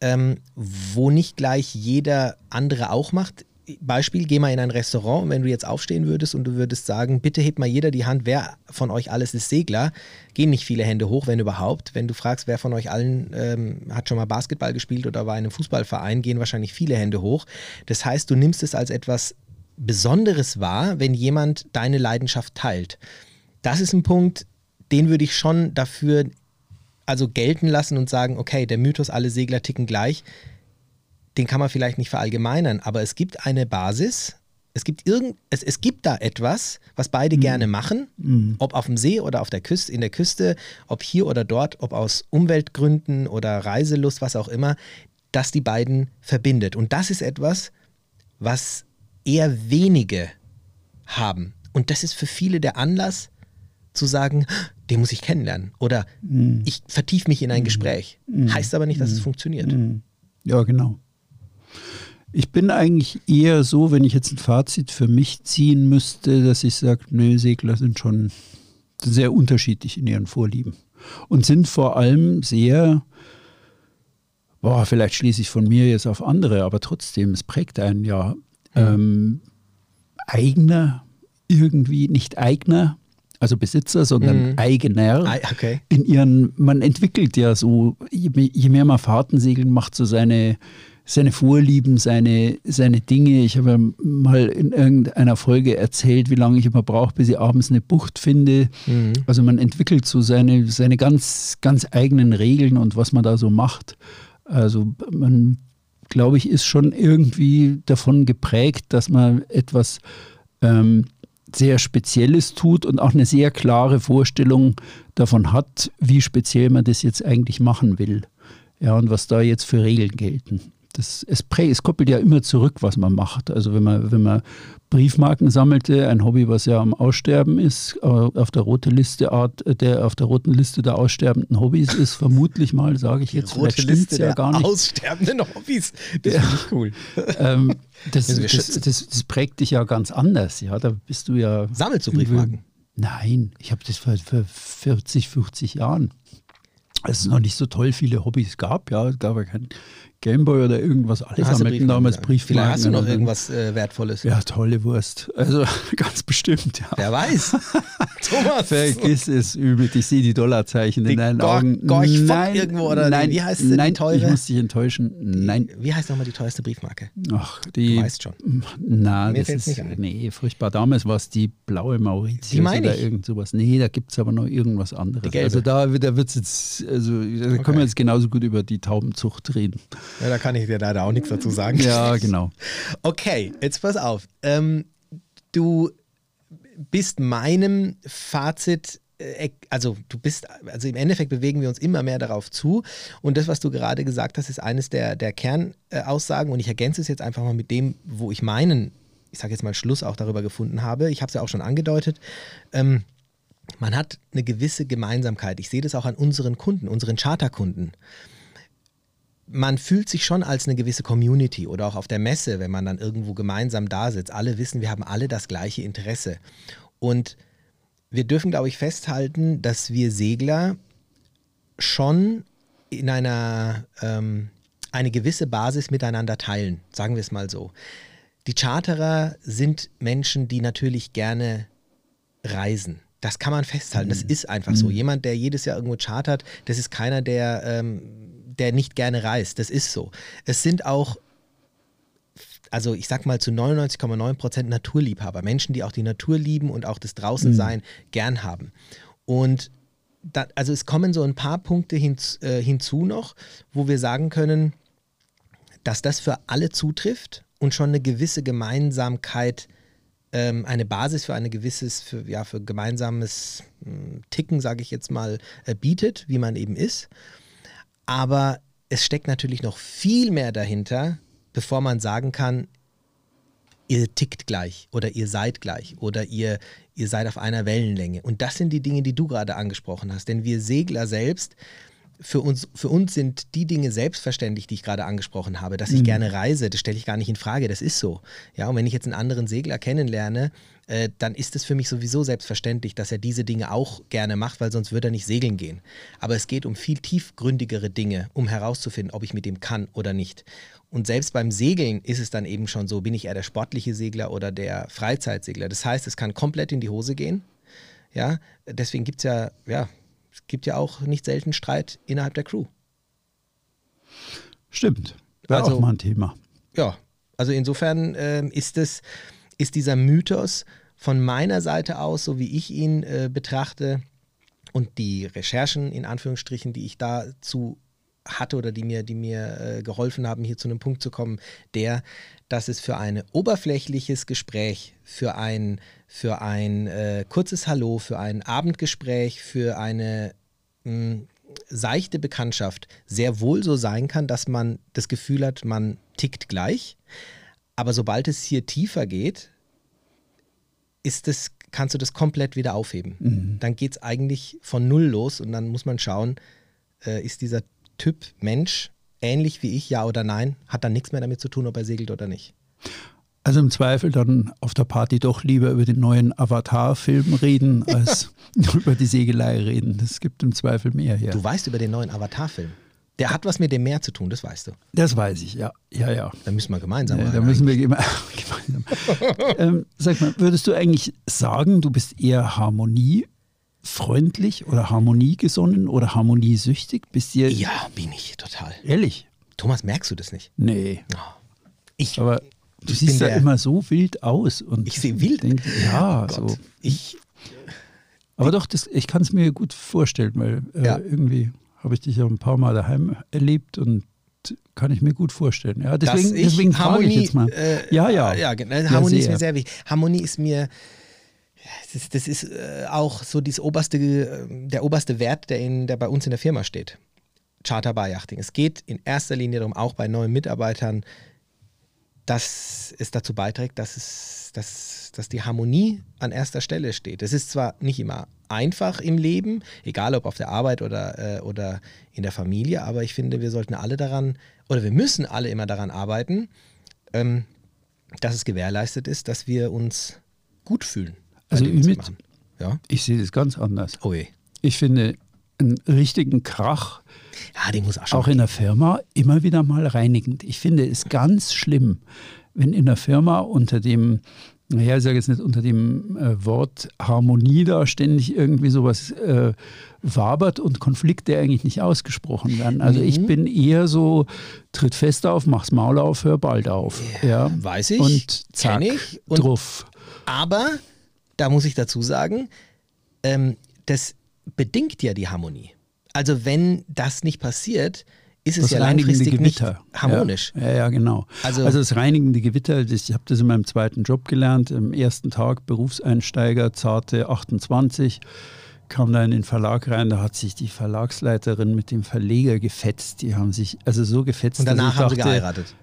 ähm, wo nicht gleich jeder andere auch macht. Beispiel, geh mal in ein Restaurant und wenn du jetzt aufstehen würdest und du würdest sagen, bitte hebt mal jeder die Hand, wer von euch alles ist Segler, gehen nicht viele Hände hoch, wenn überhaupt. Wenn du fragst, wer von euch allen ähm, hat schon mal Basketball gespielt oder war in einem Fußballverein, gehen wahrscheinlich viele Hände hoch. Das heißt, du nimmst es als etwas Besonderes wahr, wenn jemand deine Leidenschaft teilt. Das ist ein Punkt, den würde ich schon dafür also gelten lassen und sagen, okay, der Mythos, alle Segler ticken gleich, den kann man vielleicht nicht verallgemeinern, aber es gibt eine Basis, es gibt irgend, es, es gibt da etwas, was beide mhm. gerne machen, mhm. ob auf dem See oder auf der Küste, in der Küste, ob hier oder dort, ob aus Umweltgründen oder Reiselust, was auch immer, das die beiden verbindet. Und das ist etwas, was eher wenige haben. Und das ist für viele der Anlass zu sagen, den muss ich kennenlernen oder mm. ich vertiefe mich in ein mm. Gespräch. Mm. Heißt aber nicht, dass es funktioniert. Mm. Ja, genau. Ich bin eigentlich eher so, wenn ich jetzt ein Fazit für mich ziehen müsste, dass ich sage, nee, Segler sind schon sehr unterschiedlich in ihren Vorlieben und sind vor allem sehr, boah, vielleicht schließe ich von mir jetzt auf andere, aber trotzdem, es prägt einen ja ähm, eigener, irgendwie nicht eigener. also Besitzer, sondern Mhm. Eigener. Ah, okay. In ihren, man entwickelt ja so, je, me- je mehr man Fahrten segeln, macht so seine, seine Vorlieben, seine, seine Dinge. Ich habe ja mal in irgendeiner Folge erzählt, wie lange ich immer brauche, bis ich abends eine Bucht finde. Mhm. Also man entwickelt so seine, seine ganz, ganz eigenen Regeln und was man da so macht. Also man, glaube ich, ist schon irgendwie davon geprägt, dass man etwas ähm, sehr Spezielles tut und auch eine sehr klare Vorstellung davon hat, wie speziell man das jetzt eigentlich machen will. Ja, und was da jetzt für Regeln gelten. Das, es, prä, es koppelt ja immer zurück, was man macht. Also wenn man, wenn man Briefmarken sammelte, ein Hobby, was ja am Aussterben ist, äh, auf der, rote Liste Art, äh, der, auf der roten Liste der aussterbenden Hobbys ist, vermutlich mal, sage ich jetzt, Rote Liste ja der gar nicht. aussterbenden Hobbys. Das finde ich cool. ähm, das, das, das, das prägt dich ja ganz anders. Ja, da bist du ja. Sammelst du Briefmarken? Nein, ich habe das vor, vor 40, 50 Jahren. Als es noch nicht so toll viele Hobbys gab, ja, es gab ja kein Gameboy oder irgendwas. Alle Hast sammelten damals? Briefmarken. Vielleicht hast du noch irgendwas äh, Wertvolles. Ja, tolle Wurst. Also ganz bestimmt, ja. Wer weiß. Thomas. Vergiss es übel. Ich sehe die Dollarzeichen Die in deinen Gor- Augen. Gorch nein, irgendwo oder nein, wie heißt sie, die nein, teure? ich muss dich enttäuschen. Nein. Wie heißt nochmal die teuerste Briefmarke? Ach, die. Du weißt schon. Na, Mir das ist nicht ein. nee, furchtbar. Damals war es die blaue Mauritius Die meine oder ich. irgend sowas. Nee, da gibt es aber noch irgendwas anderes. Also da, da wird es jetzt, also da können wir jetzt genauso gut über die Taubenzucht reden. Ja, da kann ich dir leider auch nichts dazu sagen. Ja, genau. Okay, jetzt pass auf. Ähm, du bist meinem Fazit, äh, also du bist, also im Endeffekt bewegen wir uns immer mehr darauf zu. Und das, was du gerade gesagt hast, ist eines der, der Kernaussagen. Und ich ergänze es jetzt einfach mal mit dem, wo ich meinen, ich sage jetzt mal Schluss auch darüber gefunden habe. Ich habe es ja auch schon angedeutet. Ähm, man hat eine gewisse Gemeinsamkeit. Ich sehe das auch an unseren Kunden, unseren Charterkunden man fühlt sich schon als eine gewisse Community oder auch auf der Messe, wenn man dann irgendwo gemeinsam da sitzt. Alle wissen, wir haben alle das gleiche Interesse. Und wir dürfen, glaube ich, festhalten, dass wir Segler schon in einer ähm, eine gewisse Basis miteinander teilen, sagen wir es mal so. Die Charterer sind Menschen, die natürlich gerne reisen. Das kann man festhalten. Das ist einfach so. Jemand, der jedes Jahr irgendwo chartert, das ist keiner, der, ähm, der nicht gerne reist. Das ist so. Es sind auch, also ich sag mal zu 99,9 Prozent Naturliebhaber. Menschen, die auch die Natur lieben und auch das Draußensein gern haben. Und da, also es kommen so ein paar Punkte hinz, äh, hinzu noch, wo wir sagen können, dass das für alle zutrifft und schon eine gewisse Gemeinsamkeit, ähm, eine Basis für eine gewisses, für, ja, für gemeinsames mh, Ticken, sage ich jetzt mal, äh, bietet, wie man eben ist. Aber es steckt natürlich noch viel mehr dahinter, bevor man sagen kann, ihr tickt gleich oder ihr seid gleich oder ihr, ihr seid auf einer Wellenlänge. Und das sind die Dinge, die du gerade angesprochen hast. Denn wir Segler selbst, für uns, für uns sind die Dinge selbstverständlich, die ich gerade angesprochen habe. Dass ich gerne reise, das stelle ich gar nicht in Frage, das ist so. Ja, und wenn ich jetzt einen anderen Segler kennenlerne, äh, dann ist es für mich sowieso selbstverständlich, dass er diese Dinge auch gerne macht, weil sonst würde er nicht segeln gehen. Aber es geht um viel tiefgründigere Dinge, um herauszufinden, ob ich mit dem kann oder nicht. Und selbst beim Segeln ist es dann eben schon so, bin ich eher der sportliche Segler oder der Freizeitsegler. Das heißt, es kann komplett in die Hose gehen. Ja, deswegen gibt es ja, ja, es gibt ja auch nicht selten Streit innerhalb der Crew. Stimmt. Wäre Also- auch mal ein Thema. Ja, also insofern ähm, ist es, ist dieser Mythos von meiner Seite aus, so wie ich ihn äh, betrachte, und die Recherchen in Anführungsstrichen, die ich dazu hatte oder die mir, die mir äh, geholfen haben, hier zu einem Punkt zu kommen, der, dass es für ein oberflächliches Gespräch, für ein, für ein äh, kurzes Hallo, für ein Abendgespräch, für eine mh, seichte Bekanntschaft sehr wohl so sein kann, dass man das Gefühl hat, man tickt gleich. Aber sobald es hier tiefer geht, ist das, kannst du das komplett wieder aufheben. Dann geht es eigentlich von null los und dann muss man schauen, äh, ist dieser Typ Mensch ähnlich wie ich, ja oder nein, hat dann nichts mehr damit zu tun, ob er segelt oder nicht. Also im Zweifel dann auf der Party doch lieber über den neuen Avatar-Film reden, als über die Segelei reden. Das gibt im Zweifel mehr her. Du weißt über den neuen Avatar-Film. Der hat was mit dem Meer zu tun, das weißt du. Das weiß ich, ja. Ja, ja. Da müssen wir gemeinsam Ja, da müssen wir geme- gemeinsam. ähm, sag mal, würdest du eigentlich sagen, du bist eher Harmonie freundlich oder harmoniegesonnen oder harmoniesüchtig? Bist du Ja, bin ich total. ehrlich? Thomas, merkst du das nicht? Nee. Ich, Aber du Ich siehst ja immer so wild aus. Und ich sehe wild. Denk, ja, Gott. so. Ich, Aber doch, das, ich kann es mir gut vorstellen, weil äh, Ja. irgendwie habe ich dich ja ein paar Mal daheim erlebt und kann ich mir gut vorstellen. Ja, deswegen, deswegen frage ich jetzt mal. Äh, ja, ja. ja, genau. Harmonie ist sehr. mir sehr wichtig. Harmonie ist mir, das ist, das ist äh, auch so das oberste, äh, der oberste Wert, der, in, der bei uns in der Firma steht. Charter Bar Yachting. Es geht in erster Linie darum, auch bei neuen Mitarbeitern, dass es dazu beiträgt, dass, es, dass, dass die Harmonie an erster Stelle steht. Es ist zwar nicht immer einfach im Leben, egal ob auf der Arbeit oder, äh, oder in der Familie, aber ich finde, wir sollten alle daran, oder wir müssen alle immer daran arbeiten, ähm, dass es gewährleistet ist, dass wir uns gut fühlen. Also dem, was wir mit- machen. Ja? Ich sehe das ganz anders. Oh je. Ich finde einen richtigen Krach Ja, den muss auch auch in der Firma immer wieder mal reinigend. Ich finde es ganz schlimm, wenn in der Firma unter dem, naja, ich sage jetzt nicht unter dem äh, Wort Harmonie da ständig irgendwie sowas äh, wabert und Konflikte eigentlich nicht ausgesprochen werden. Also ich Mhm. bin eher so, tritt fest auf, mach's Maul auf, hör bald auf. Ja, weiß ich, Und zack, ich. Und- drauf. Aber da muss ich dazu sagen, ähm, das bedingt ja die Harmonie. Also wenn das nicht passiert, ist es Das ja langfristig nicht Gewitter. harmonisch. Ja, ja, ja genau. Also- Also, das reinigende Gewitter, das, ich habe das in meinem zweiten Job gelernt. Am ersten Tag Berufseinsteiger, zarte 28, kam da in den Verlag rein, da hat sich die Verlagsleiterin mit dem Verleger gefetzt. Die haben sich also so gefetzt, Und danach dass ich haben sie dachte, geheiratet.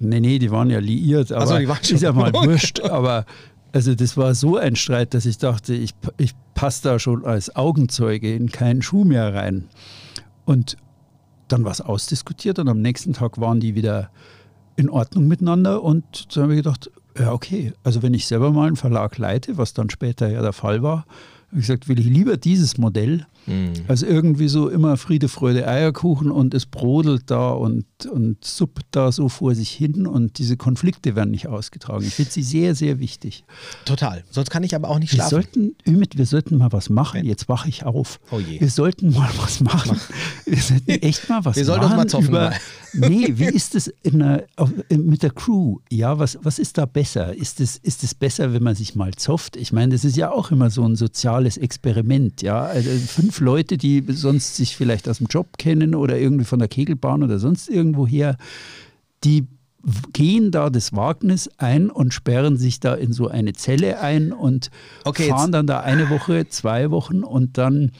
Nee, nee, die waren ja liiert, aber so, die waren schon. ist ja mal wurscht. Aber also das war so ein Streit, dass ich dachte, ich, ich passe da schon als Augenzeuge in keinen Schuh mehr rein. Und dann war es ausdiskutiert und am nächsten Tag waren die wieder in Ordnung miteinander und dann habe ich gedacht, ja okay, also wenn ich selber mal einen Verlag leite, was dann später ja der Fall war, habe ich gesagt, will ich lieber dieses Modell, als irgendwie so immer Friede, Freude, Eierkuchen und es brodelt da und, und suppt da so vor sich hin und diese Konflikte werden nicht ausgetragen. Ich finde sie sehr, sehr wichtig. Total. Sonst kann ich aber auch nicht Wir schlafen. sollten, Ümit, wir sollten mal was machen. Jetzt wache ich auf. Oh je. Wir sollten mal was machen. Wir sollten echt mal was Wir sollten machen. uns mal zoffen über. Nee, wie ist es in einer, auf, mit der Crew? Ja, was, was ist da besser? Ist es, ist es besser, wenn man sich mal zofft? Ich meine, das ist ja auch immer so ein soziales Experiment. Ja? Also fünf Leute, die sonst sich vielleicht aus dem Job kennen oder irgendwie von der Kegelbahn oder sonst irgendwo her, die gehen da das Wagnis ein und sperren sich da in so eine Zelle ein und Okay, fahren dann da eine Woche, zwei Wochen und dann,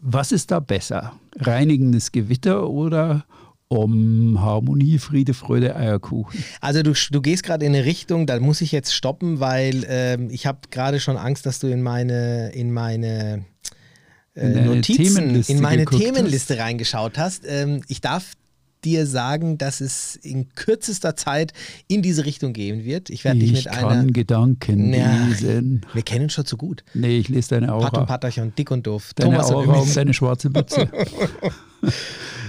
was ist da besser? Reinigendes Gewitter oder um Harmonie, Friede, Freude, Eierkuchen? Also du, du gehst gerade in eine Richtung, da muss ich jetzt stoppen, weil ähm, ich habe gerade schon Angst, dass du in meine, in meine äh, Notizen, in meine Themenliste reingeschaut hast. Ähm, ich darf dir sagen, dass es in kürzester Zeit in diese Richtung gehen wird. Ich werde dich Ich mit kann einer... Gedanken Ja, lesen. wir kennen uns schon zu gut. Nee, ich lese deine Pat und Aura. Patterchen, dick und doof. Deine Thomas und Aura um deine schwarze Mütze.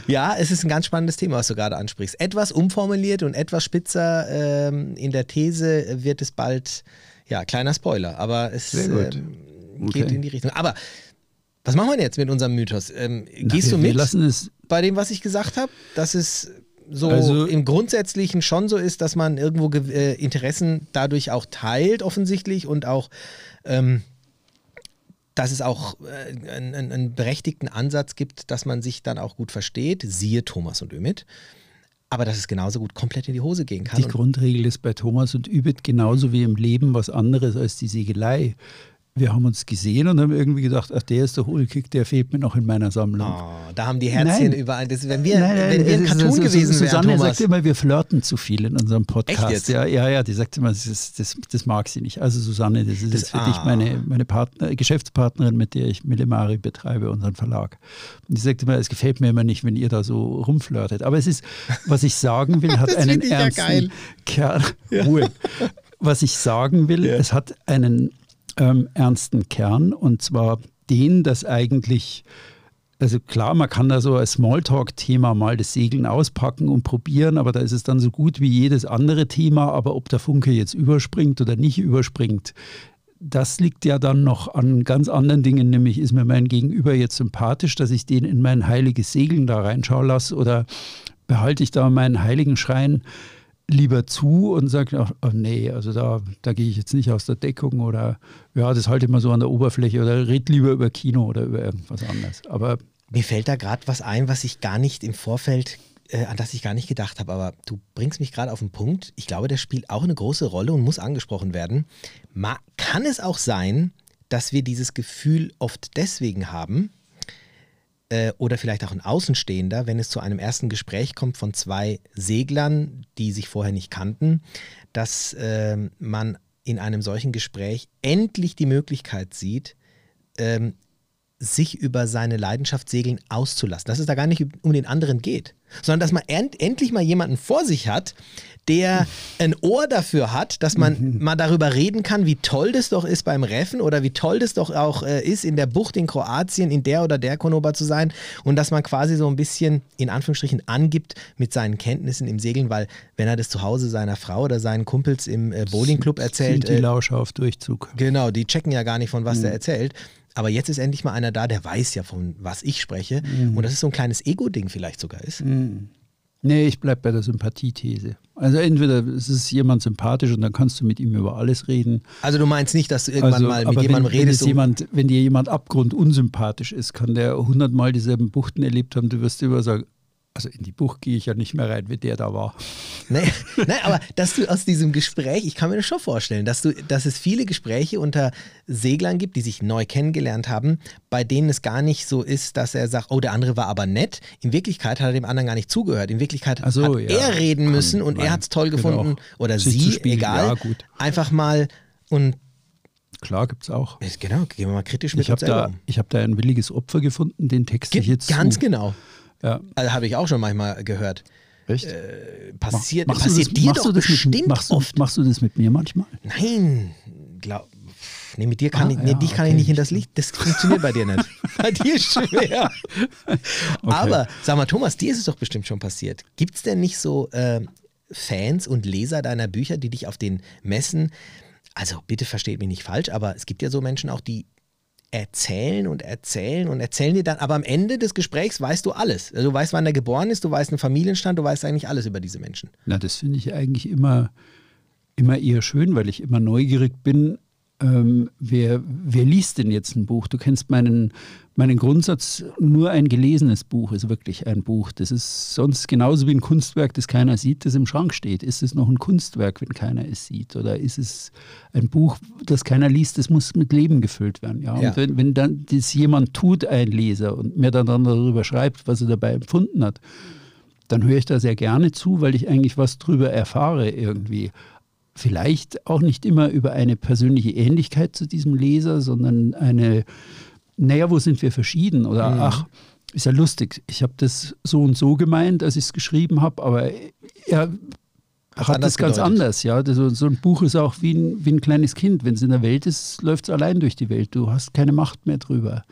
Ja, es ist ein ganz spannendes Thema, was du gerade ansprichst. Etwas umformuliert und etwas spitzer ähm, in der These wird es bald, ja, kleiner Spoiler, aber es ähm, geht Okay. in die Richtung. Aber was machen wir jetzt mit unserem Mythos? Ähm, Na, gehst wir, du Wir mit lassen es bei dem, was ich gesagt habe? Dass es so Also- im Grundsätzlichen schon so ist, dass man irgendwo ge- äh, Interessen dadurch auch teilt, offensichtlich, und auch ähm, dass es auch äh, einen, einen- berechtigten Ansatz gibt, dass man sich dann auch gut versteht, siehe Thomas und Ümit, aber dass es genauso gut komplett in die Hose gehen kann. Die Und Grundregel ist bei Thomas und Übit genauso wie im Leben was anderes als die Segelei. Wir haben uns gesehen und haben irgendwie gedacht, ach, der ist der Hohlkick, der fehlt mir noch in meiner Sammlung. oh, da haben die Herzchen Nein. überall. Das, wenn wir, Nein, nein, wenn wir ein Cartoon ist- gewesen wären, Susanne Thomas. sagt immer, wir flirten zu viel in unserem Podcast. Echt jetzt? Ja, ja, ja, die sagt immer, das, ist, das, das mag sie nicht. Also Susanne, das ist jetzt für ah. dich meine, meine Partner, Geschäftspartnerin, mit der ich Millimari betreibe, unseren Verlag. Und die sagt immer, es gefällt mir immer nicht, wenn ihr da so rumflirtet. Aber es ist, was ich sagen will, hat einen ich ja ernsten geil. Kern. Ruhe. Was ich sagen will, es hat einen ähm, ernsten Kern und zwar den, dass eigentlich also klar, man kann da so als Smalltalk-Thema mal das Segeln auspacken und probieren, aber da ist es dann so gut wie jedes andere Thema. Aber ob der Funke jetzt überspringt oder nicht überspringt, das liegt ja dann noch an ganz anderen Dingen, nämlich ist mir mein Gegenüber jetzt sympathisch, dass ich den in mein heiliges Segeln da reinschauen lasse oder behalte ich da meinen heiligen Schrein lieber zu und sage, ach, oh nee, also da, da gehe ich jetzt nicht aus der Deckung oder ja, das halte ich mal so an der Oberfläche oder red lieber über Kino oder über irgendwas anderes. Aber mir fällt da gerade was ein, was ich gar nicht im Vorfeld äh, an das ich gar nicht gedacht habe, aber du bringst mich gerade auf den Punkt. Ich glaube, das spielt auch eine große Rolle und muss angesprochen werden. Ma kann es auch sein, dass wir dieses Gefühl oft deswegen haben, äh, oder vielleicht auch ein Außenstehender, wenn es zu einem ersten Gespräch kommt von zwei Seglern, die sich vorher nicht kannten, dass äh, man in einem solchen Gespräch endlich die Möglichkeit sieht, ähm, sich über seine Leidenschaft Segeln auszulassen. Dass es da gar nicht um den anderen geht, sondern dass man end endlich mal jemanden vor sich hat, der ein Ohr dafür hat, dass man mhm. mal darüber reden kann, wie toll das doch ist beim Reffen oder wie toll das doch auch äh, ist, in der Bucht in Kroatien, in der oder der Konoba zu sein und dass man quasi so ein bisschen in Anführungsstrichen angibt mit seinen Kenntnissen im Segeln, weil wenn er das zu Hause seiner Frau oder seinen Kumpels im äh, Bowlingclub erzählt. Sind die äh, Lauscher auf Durchzug. Genau, die checken ja gar nicht, von was mhm. der erzählt. Aber jetzt ist endlich mal einer da, der weiß ja, von was ich spreche. Mhm. Und das ist so ein kleines Ego-Ding vielleicht sogar ist. Mhm. Nee, ich bleibe bei der Sympathiethese. Also entweder es ist jemand sympathisch und dann kannst du mit ihm über alles reden. Also du meinst nicht, dass du irgendwann also, mal mit jemandem wenn, redest? Wenn, jemand, wenn dir jemand abgrundunsympathisch ist, kann der hundertmal dieselben Buchten erlebt haben, du wirst immer sagen, also in die Bucht gehe ich ja nicht mehr rein, wie der da war. Nein, nein, aber dass du aus diesem Gespräch, ich kann mir das schon vorstellen, dass, du, dass es viele Gespräche unter Seglern gibt, die sich neu kennengelernt haben, bei denen es gar nicht so ist, dass er sagt, oh, der andere war aber nett. In Wirklichkeit hat er dem anderen gar nicht zugehört. In Wirklichkeit so, hat ja. er reden müssen und er hat es toll genau. gefunden oder sie, egal. Ja, gut. Einfach mal und Klar, gibt es auch. Genau, gehen wir mal kritisch mit ich uns da, um. Ich habe da ein williges Opfer gefunden, den Text Ge ich jetzt. Ganz zu. genau. Ja. Also habe ich auch schon manchmal gehört. Echt? Äh, passiert mach, passiert das, dir doch bestimmt mit, machst oft. Machst du das mit mir manchmal? Nein, glaub, nee, mit dir kann ah, ich, nee, ja, dich kann okay. ich nicht in das Licht. Das funktioniert bei dir nicht. bei dir ist schwer. okay. Aber sag mal, Thomas, dir ist es doch bestimmt schon passiert. Gibt es denn nicht so äh, Fans und Leser deiner Bücher, die dich auf den Messen also bitte versteht mich nicht falsch, aber es gibt ja so Menschen auch, die erzählen und erzählen und erzählen dir dann, aber am Ende des Gesprächs weißt du alles. Also du weißt, wann er geboren ist, du weißt einen Familienstand, du weißt eigentlich alles über diese Menschen. Na, das finde ich eigentlich immer, immer eher schön, weil ich immer neugierig bin, ähm, wer, wer liest denn jetzt ein Buch? Du kennst meinen, meinen Grundsatz, nur ein gelesenes Buch ist wirklich ein Buch. Das ist sonst genauso wie ein Kunstwerk, das keiner sieht, das im Schrank steht. Ist es noch ein Kunstwerk, wenn keiner es sieht? Oder ist es ein Buch, das keiner liest, das muss mit Leben gefüllt werden? Ja? ja. Und wenn, wenn dann das jemand tut, ein Leser, und mir dann darüber schreibt, was er dabei empfunden hat, dann höre ich da sehr gerne zu, weil ich eigentlich was drüber erfahre irgendwie vielleicht auch nicht immer über eine persönliche Ähnlichkeit zu diesem Leser, sondern eine, naja, wo sind wir verschieden? Oder mhm. ach, ist ja lustig, ich habe das so und so gemeint, als ich es geschrieben habe, aber er Ach, hat das ganz gedeutet. anders, ja. So, so, ein Buch ist auch wie ein, wie ein kleines Kind. Wenn es in der Welt ist, läuft es allein durch die Welt. Du hast keine Macht mehr drüber.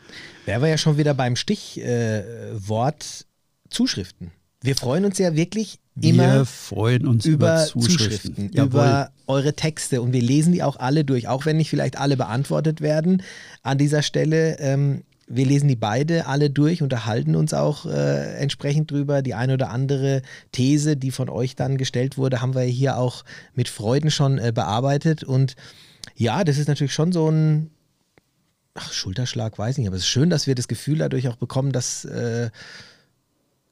Wären wir ja schon wieder beim Stichwort äh, Zuschriften. Wir freuen uns ja wirklich immer wir freuen uns über, über Zuschriften, Zuschriften über eure Texte und wir lesen die auch alle durch, auch wenn nicht vielleicht alle beantwortet werden. An dieser Stelle, ähm, wir lesen die beide alle durch, unterhalten uns auch äh, entsprechend drüber. Die eine oder andere These, die von euch dann gestellt wurde, haben wir hier auch mit Freuden schon äh, bearbeitet und ja, das ist natürlich schon so ein Ach, Schulterschlag, weiß nicht, aber es ist schön, dass wir das Gefühl dadurch auch bekommen, dass äh,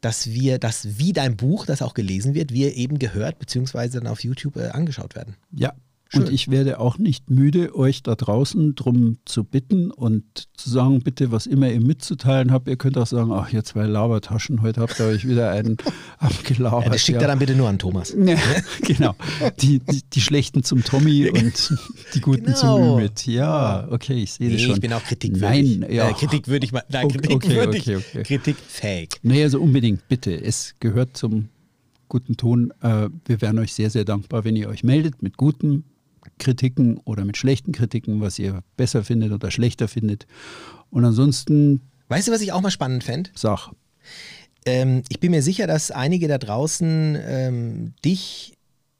dass wir, dass wie dein Buch, das auch gelesen wird, wir eben gehört, beziehungsweise dann auf YouTube äh, angeschaut werden. Ja, Schön. Und ich werde auch nicht müde, euch da draußen darum zu bitten und zu sagen, bitte, was immer ihr mitzuteilen habt. Ihr könnt auch sagen, ach, ihr zwei Labertaschen, heute habt ihr euch wieder einen abgelabert. Ja, das schickt ja. er dann bitte nur an Thomas. Ja, genau. Die, die, die, schlechten zum Tommy und die guten genau. zum Ümit. Ja, okay, ich sehe nee, das schon. ich bin auch kritikwürdig. Nein, ja. Äh, kritikwürdig, nein, kritikwürdig, okay, okay, okay. kritikfähig. Nee, also unbedingt, bitte. Es gehört zum guten Ton. Äh, wir wären euch sehr, sehr dankbar, wenn ihr euch meldet mit gutem, Kritiken oder mit schlechten Kritiken, was ihr besser findet oder schlechter findet. Und ansonsten. Weißt du, was ich auch mal spannend fände? Sag. Ähm, ich bin mir sicher, dass einige da draußen ähm, dich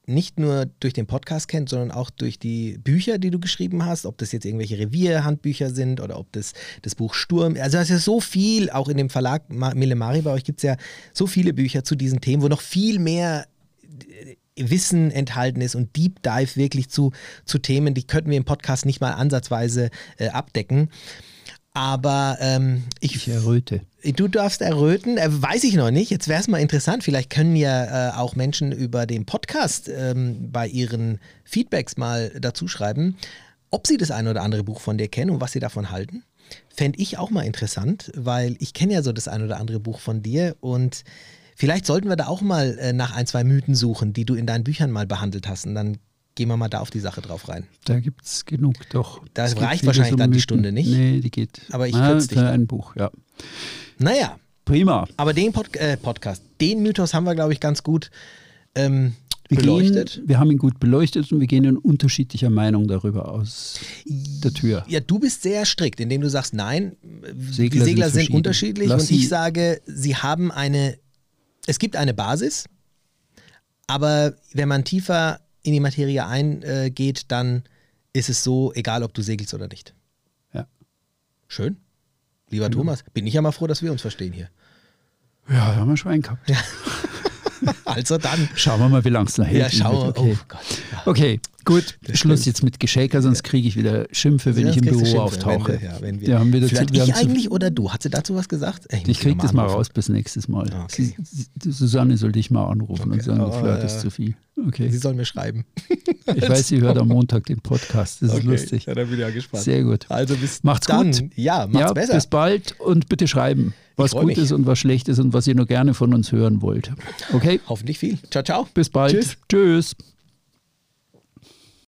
nicht nur durch den Podcast kennt, sondern auch durch die Bücher, die du geschrieben hast, ob das jetzt irgendwelche Revierhandbücher sind oder ob das das Buch Sturm, also es ist ja so viel, auch in dem Verlag Mille Mari, bei euch gibt es ja so viele Bücher zu diesen Themen, wo noch viel mehr Wissen enthalten ist und Deep Dive wirklich zu, zu Themen, die könnten wir im Podcast nicht mal ansatzweise äh, abdecken. Aber ähm, ich, ich erröte. Du darfst erröten, äh, weiß ich noch nicht. Jetzt wäre es mal interessant. Vielleicht können ja äh, auch Menschen über den Podcast ähm, bei ihren Feedbacks mal dazu schreiben, ob sie das ein oder andere Buch von dir kennen und was sie davon halten. Fände ich auch mal interessant, weil ich kenne ja so das ein oder andere Buch von dir und vielleicht sollten wir da auch mal äh, nach ein, zwei Mythen suchen, die du in deinen Büchern mal behandelt hast. Und dann gehen wir mal da auf die Sache drauf rein. Da gibt es genug, doch. Da reicht wahrscheinlich dann die Stunde nicht. Nee, die geht. Aber ich kürze dich. Für ein Buch, ja. Naja. Prima. Aber den Pod äh, Podcast, den Mythos haben wir, glaube ich, ganz gut ähm, wir beleuchtet. Gehen, wir haben ihn gut beleuchtet und wir gehen in unterschiedlicher Meinung darüber aus der Tür. Ja, du bist sehr strikt, indem du sagst, nein, Segler die Segler sind, sind unterschiedlich Lass und ich sage, sie haben eine, es gibt eine Basis, aber wenn man tiefer in die Materie eingeht, dann ist es so, egal ob du segelst oder nicht. Ja. Schön. Lieber genau. Thomas, bin ich ja mal froh, dass wir uns verstehen hier. Ja, da haben wir Schwein gehabt. Ja. also dann. Schauen wir mal, wie lang es noch hält. Ja, schauen wir. Okay. Oh Gott. Ja. Okay, gut. Das Schluss stimmt. jetzt mit Geschäker, sonst kriege ich wieder Schimpfe, wenn ich im Büro Schimpfe, auftauche. Wenn wir, ja, wenn wir, ja, wir dazu, Vielleicht wir ich eigentlich oder du? Hat sie dazu was gesagt? Ich, ich kriege das mal raus bis nächstes Mal. Okay. Sie, Susanne soll dich mal anrufen okay. und sagen, du oh, flirtest zu viel. Okay. Sie soll mir schreiben. Ich weiß, sie hört am Montag den Podcast. Das ist okay. lustig. Ja, da bin ich ja gespannt. Sehr gut. Also bis macht's dann. gut. Ja, macht's ja, besser. Bis bald und bitte schreiben, was gut mich. ist und was schlecht ist und was ihr nur gerne von uns hören wollt. Okay? Hoffentlich viel. Ciao, ciao. Bis bald. Tschüss. Tschüss.